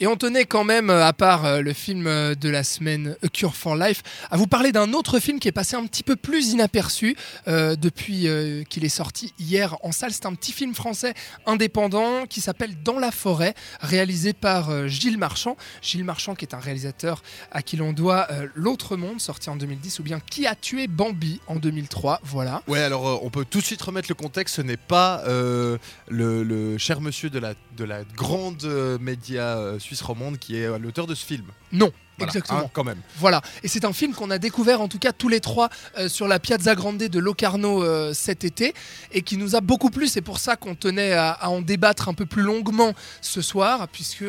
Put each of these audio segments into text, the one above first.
Et on tenait quand même, euh, à part euh, le film euh, de la semaine A Cure for Life, à vous parler d'un autre film qui est passé un petit peu plus inaperçu depuis qu'il est sorti hier en salle. C'est un petit film français indépendant qui s'appelle Dans la forêt, réalisé par Gilles Marchand. Gilles Marchand qui est un réalisateur à qui l'on doit L'autre monde, sorti en 2010, ou bien Qui a tué Bambi en 2003. Voilà. Ouais, alors on peut tout de suite remettre le contexte. Ce n'est pas le, cher monsieur de la, de la grande média suisse romande qui est euh, l'auteur de ce film. Non. Voilà, Exactement. hein, quand même. Voilà, et c'est un film qu'on a découvert en tout cas tous les trois euh, sur la Piazza Grande de Locarno euh, cet été et qui nous a beaucoup plu. C'est pour ça qu'on tenait à, à en débattre un peu plus longuement ce soir, puisque.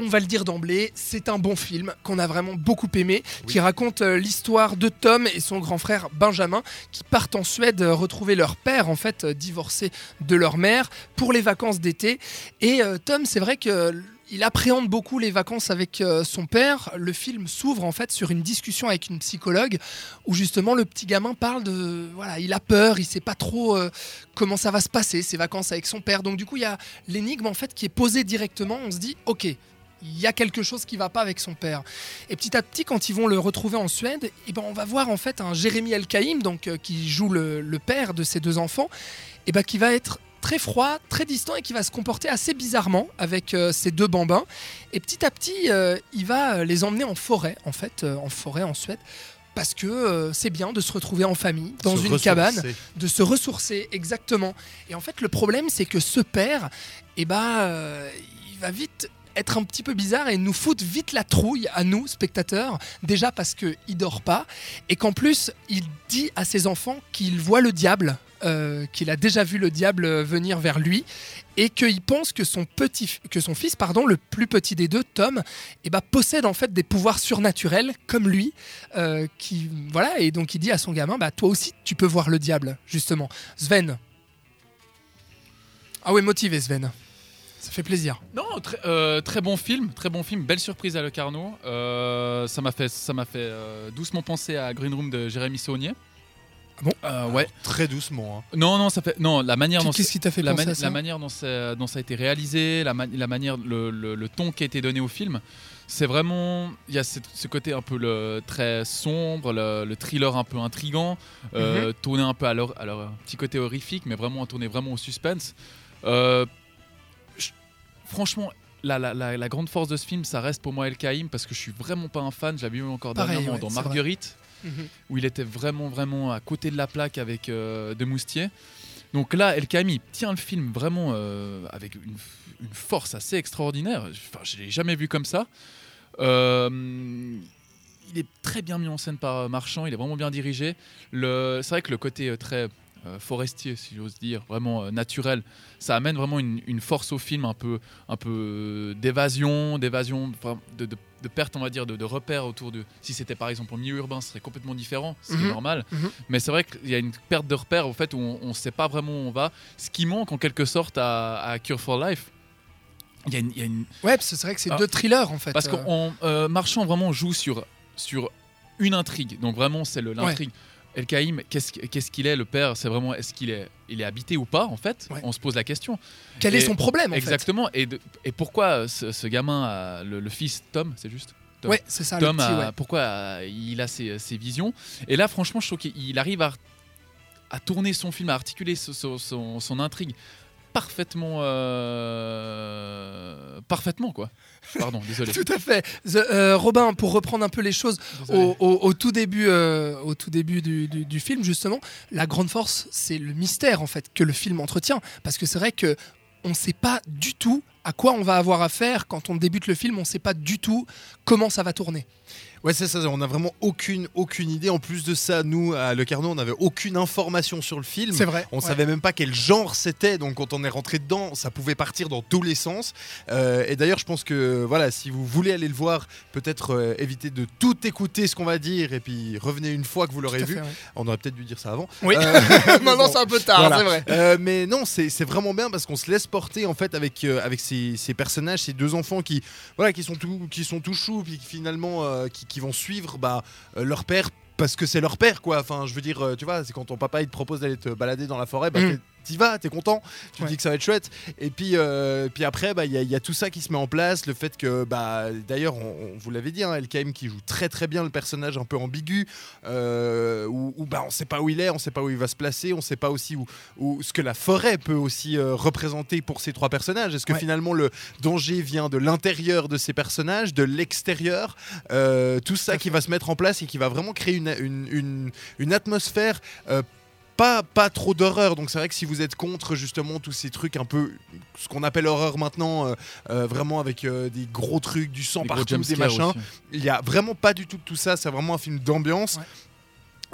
On va le dire d'emblée, c'est un bon film qu'on a vraiment beaucoup aimé, Oui. qui raconte euh, l'histoire de Tom et son grand frère Benjamin, qui partent en Suède euh, retrouver leur père, en fait euh, divorcé de leur mère, pour les vacances d'été. Et Tom, c'est vrai que il appréhende beaucoup les vacances avec euh, son père. Le film s'ouvre en fait sur une discussion avec une psychologue où justement le petit gamin parle de voilà, il a peur, il sait pas trop euh, comment ça va se passer ses vacances avec son père. Donc du coup, il y a l'énigme en fait qui est posée directement, on se dit OK, il y a quelque chose qui va pas avec son père. Et petit à petit, quand ils vont le retrouver en Suède, eh ben, on va voir en fait un Jérémy Elkaïm, donc euh, qui joue le, père de ses deux enfants, et ben, qui va être très froid, très distant et qui va se comporter assez bizarrement avec euh, ses deux bambins. Et petit à petit, euh, il va euh, les emmener en forêt, en fait, euh, en forêt en Suède. Parce que c'est bien de se retrouver en famille, dans Se une ressourcer. cabane, de se ressourcer, exactement. Et en fait, le problème, c'est que ce père, eh ben, il va vite être un petit peu bizarre et nous foutre vite la trouille à nous, spectateurs. Déjà parce qu'il dort pas et qu'en plus, il dit à ses enfants qu'il voit le diable, euh, qu'il a déjà vu le diable venir vers lui et qu'il pense que son, petit, que son fils, pardon, le plus petit des deux, Tom, eh ben, possède en fait des pouvoirs surnaturels comme lui. euh, qui, voilà, et donc il dit à son gamin, bah, toi aussi tu peux voir le diable, justement. Sven. Ah ouais, motivé Sven. Ça fait plaisir. Non, très, euh, bon film, très bon film, belle surprise à Locarno. Euh, ça m'a fait, ça m'a fait doucement penser à Green Room de Jérémy Saunier. Ah bon Euh, Ouais. Très doucement. hein. Non, non, ça fait, non, la manière dont Qu'est-ce qui t'a fait la, penser mani- à ça la manière dont, ça a été réalisé, la, ma- la manière, le, le- le ton qui a été donné au film, c'est vraiment, il y a ce côté un peu le, très sombre, le, le thriller un peu intrigant, euh, tourné un peu à leur, à leur petit côté horrifique, mais vraiment tourné vraiment au suspense. Euh, je- franchement. La, la- la- la grande force de ce film, ça reste pour moi El Kaïm parce que je suis vraiment pas un fan. Je l'avais vu encore Pareil, dernièrement ouais, dans vrai. Où il était vraiment vraiment à côté de la plaque avec euh, de Moustier. Donc là, El Kami tient le film vraiment euh, avec une, force assez extraordinaire. Enfin, je l'ai jamais vu comme ça. Euh, il est très bien mis en scène par Marchand. Il est vraiment bien dirigé. C'est vrai que le côté très forestier, si j'ose dire, vraiment euh, naturel, ça amène vraiment une, une force au film, un peu, un peu euh, d'évasion, d'évasion, de, de- de perte, on va dire, de, de repères autour de. Si c'était par exemple en milieu urbain, ce serait complètement différent, ce qui Mhm. normal. Mhm. Mais c'est vrai qu'il y a une perte de repères au fait où on ne sait pas vraiment où on va. Ce qui manque en quelque sorte à, à Cure for Life. Il y a une- il y a une, Ouais, c'est vrai que c'est Ah. deux thrillers en fait. parce euh. qu'en euh, Marchand vraiment joue sur, sur une intrigue. Donc vraiment, c'est le- l'intrigue. El Kaïm, qu'est-ce qu'il est, le père? C'est vraiment, est-ce qu'il est, il est habité ou pas, en fait? Ouais. On se pose la question. Quel est son problème en Exactement. Et, de- et pourquoi ce, ce gamin, a- le, le fils Tom, c'est juste? Tom. Ouais, c'est ça. Tom, le petit, a- ouais. pourquoi a- il a ses, ses visions? Et là, franchement, je trouve qu'il arrive à, à tourner son film, à articuler ce- son- son intrigue parfaitement, euh, parfaitement quoi. Pardon, désolé. Tout à fait. The- euh, Robin, pour reprendre un peu les choses au, au- au tout début, euh, au tout début du, du- du film, justement, la grande force, c'est le mystère en fait que le film entretient, parce que c'est vrai que on ne sait pas du tout à quoi on va avoir affaire quand on débute le film. On ne sait pas du tout comment ça va tourner. Ouais, c'est ça. On a vraiment aucune, aucune idée. En plus de ça, nous, à Le Carnot, on n'avait aucune information sur le film. C'est vrai. On ouais. savait même pas quel genre c'était, donc quand on est rentré dedans, ça pouvait partir dans tous les sens. Euh, et d'ailleurs, je pense que voilà, si vous voulez aller le voir, peut-être euh, éviter de tout écouter ce qu'on va dire et puis revenez une fois que vous l'aurez vu. fait, ouais. On aurait peut-être dû dire ça avant. Oui. Euh, Maintenant, bon. c'est un peu tard, Voilà. c'est vrai. Euh, mais non, c'est vraiment bien parce qu'on se laisse porter en fait avec, euh, avec ces, ces personnages, ces deux enfants qui, voilà, qui, sont, tout, qui sont tout choux, puis finalement qui, qui vont suivre bah, euh, leur père parce que c'est leur père quoi. Enfin, je veux dire, euh, tu vois, c'est quand ton papa il te propose d'aller te balader dans la forêt, bah, Mm. T'y vas, t'es content, tu te Ouais. dis que ça va être chouette. Et puis, euh, puis après, bah, il y, a- y a tout ça qui se met en place. Le fait que, bah, d'ailleurs, on, on vous l'avait dit, hein, LKM qui joue très très bien le personnage un peu ambigu, euh, où, où, bah, on sait pas où il est, on sait pas où il va se placer, on sait pas aussi où, où ce que la forêt peut aussi euh, représenter pour ces trois personnages. Est-ce que Ouais. finalement le danger vient de l'intérieur de ces personnages, de l'extérieur euh, Tout ça qui va se mettre en place et qui va vraiment créer une, une, une- une atmosphère. Pas, pas trop d'horreur, donc c'est vrai que si vous êtes contre justement tous ces trucs un peu ce qu'on appelle horreur maintenant, euh, euh, vraiment avec euh, des gros trucs, du sang Les gros partout, des machins, aussi. il y a vraiment pas du tout de tout ça. C'est vraiment un film d'ambiance. Ouais.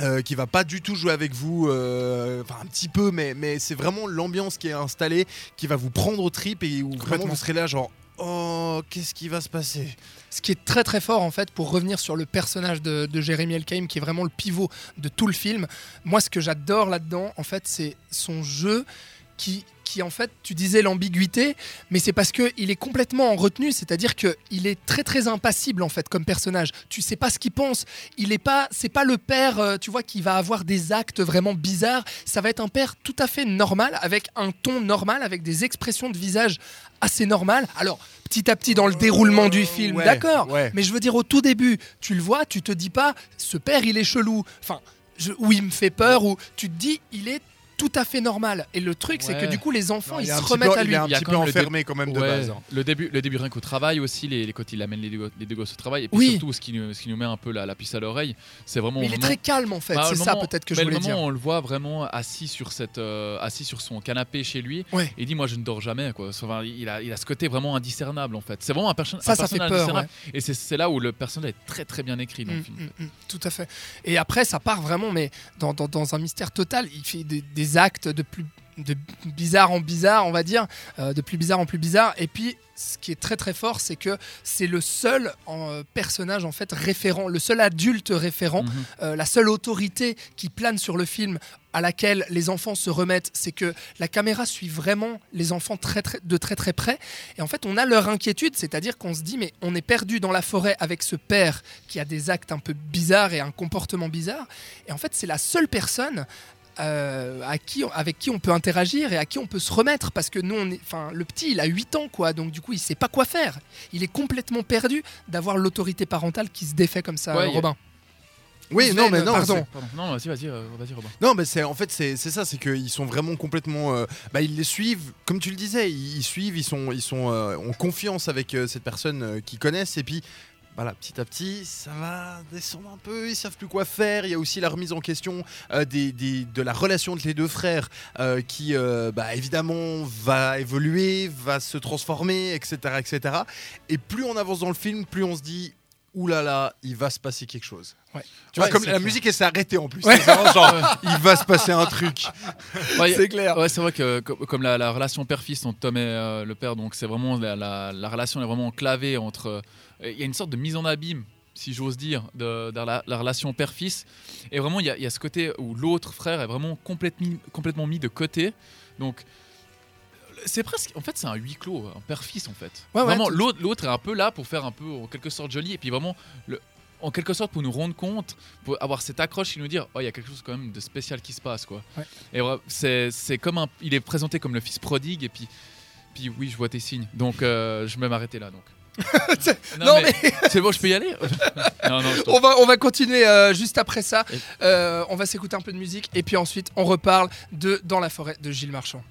euh, qui va pas du tout jouer avec vous, euh, enfin un petit peu, mais, mais c'est vraiment l'ambiance qui est installée, qui va vous prendre au trip et où vraiment vous serez là genre oh qu'est-ce qui va se passer? Ce qui est très très fort en fait pour revenir sur le personnage de, de Jeremy Elkheim qui est vraiment le pivot de tout le film. Moi ce que j'adore là-dedans en fait c'est son jeu qui, qui en fait tu disais l'ambiguïté mais c'est parce que il est complètement en retenue c'est-à-dire que il est très très impassible en fait comme personnage tu sais pas ce qu'il pense il est pas c'est pas le père euh, tu vois qui va avoir des actes vraiment bizarres ça va être un père tout à fait normal avec un ton normal avec des expressions de visage assez normales alors petit à petit dans le déroulement du film Ouais, d'accord ouais. mais je veux dire, au tout début, tu le vois, tu te dis pas, ce père, il est chelou. Enfin, je- il me fait peur, ou tu te dis, il est tout à fait normal. Et le truc, c'est que du coup, les enfants, Non, ils est un se remettent peu- à il lui. est un Il y a petit quand peu même le enfermé quand même de Ouais, base. hein. Le début, le début rien qu'au travail aussi, les, les quand il amène les deux, les deux gosses au travail, et puis Oui. surtout ce qui, nous, ce qui nous met un peu la, la puce à l'oreille, c'est vraiment. Mais il est moment- très calme, en fait. Bah, c'est le ça, peut-être que mais je le voulais moment dire. on le voit vraiment assis sur cette, euh, assis sur son canapé chez lui, Ouais. et il dit moi je ne dors jamais quoi. Enfin, il a, il a ce côté vraiment indiscernable en fait. C'est vraiment un, perso- Ça, un ça fait peur, indiscernable. Et c'est- c'est là où le personnage est très très bien écrit dans le Mm, film. mm, mm, tout à fait. Et après, ça part vraiment, mais dans un mystère total. Il fait des, des actes de plus de bizarre en bizarre, on va dire, euh, de plus bizarre en plus bizarre. Et puis, ce qui est très très fort, c'est que c'est le seul euh, personnage en fait référent, le seul adulte référent, Mhm. euh, la seule autorité qui plane sur le film à laquelle les enfants se remettent, c'est que la caméra suit vraiment les enfants très, très, de très très près. Et en fait, on a leur inquiétude, c'est-à-dire qu'on se dit, mais on est perdu dans la forêt avec ce père qui a des actes un peu bizarres et un comportement bizarre. Et en fait, c'est la seule personne. Euh, à qui, avec qui on peut interagir et à qui on peut se remettre parce que nous on est enfin le petit il a 8 ans quoi donc du coup il sait pas quoi faire il est complètement perdu d'avoir l'autorité parentale qui se défait comme ça Ouais, Robin Oui, non, mais non, pardon. Non, vas-y, vas-y, euh, vas-y, Robin. Non, mais c'est en fait c'est c'est ça, c'est qu'ils sont vraiment complètement. euh, bah, ils les suivent, comme tu le disais, ils, ils suivent, ils sont, ils sont euh, en confiance avec euh, cette personne euh, qu'ils connaissent, et puis. Voilà, petit à petit, ça va descendre un peu, ils savent plus quoi faire. Il y a aussi la remise en question euh, de la relation entre les deux frères euh, qui, euh, bah, évidemment, va évoluer, va se transformer, etc., etc. Et plus on avance dans le film, plus on se dit, oulala, là là, il va se passer quelque chose. Ouais. Tu vois, Ouais, comme la clair. musique, elle s'est arrêtée en plus. Ouais. C'est vraiment genre, il va se passer un truc. C'est clair Ouais, c'est vrai que co- comme la, la relation père-fils entre Tom et euh, le père, donc c'est vraiment la, la- la relation est vraiment enclavée entre. euh, Il y a une sorte de mise en abîme, si j'ose dire, de, de la, la relation père-fils. Et vraiment, il y, y a ce côté où l'autre frère est vraiment complètement, complètement mis de côté. Donc. C'est presque, en fait, c'est un huis clos, un père-fils en fait. Ouais, vraiment, l'autre, l'autre est un peu là pour faire un peu, en quelque sorte, joli, et puis vraiment, le, en quelque sorte, pour nous rendre compte, pour avoir cette accroche et nous dire, oh, il y a quelque chose quand même de spécial qui se passe, quoi. Ouais. Et c'est, comme un, il est présenté comme le fils prodigue, et puis, puis oui, je vois tes signes. Donc, euh, je vais m'arrêter là, donc. Non, mais, c'est bon, je peux y aller? Non, non, on, va, on va continuer euh, juste après ça. Euh, on va s'écouter un peu de musique et puis ensuite on reparle de Dans la forêt de Gilles Marchand.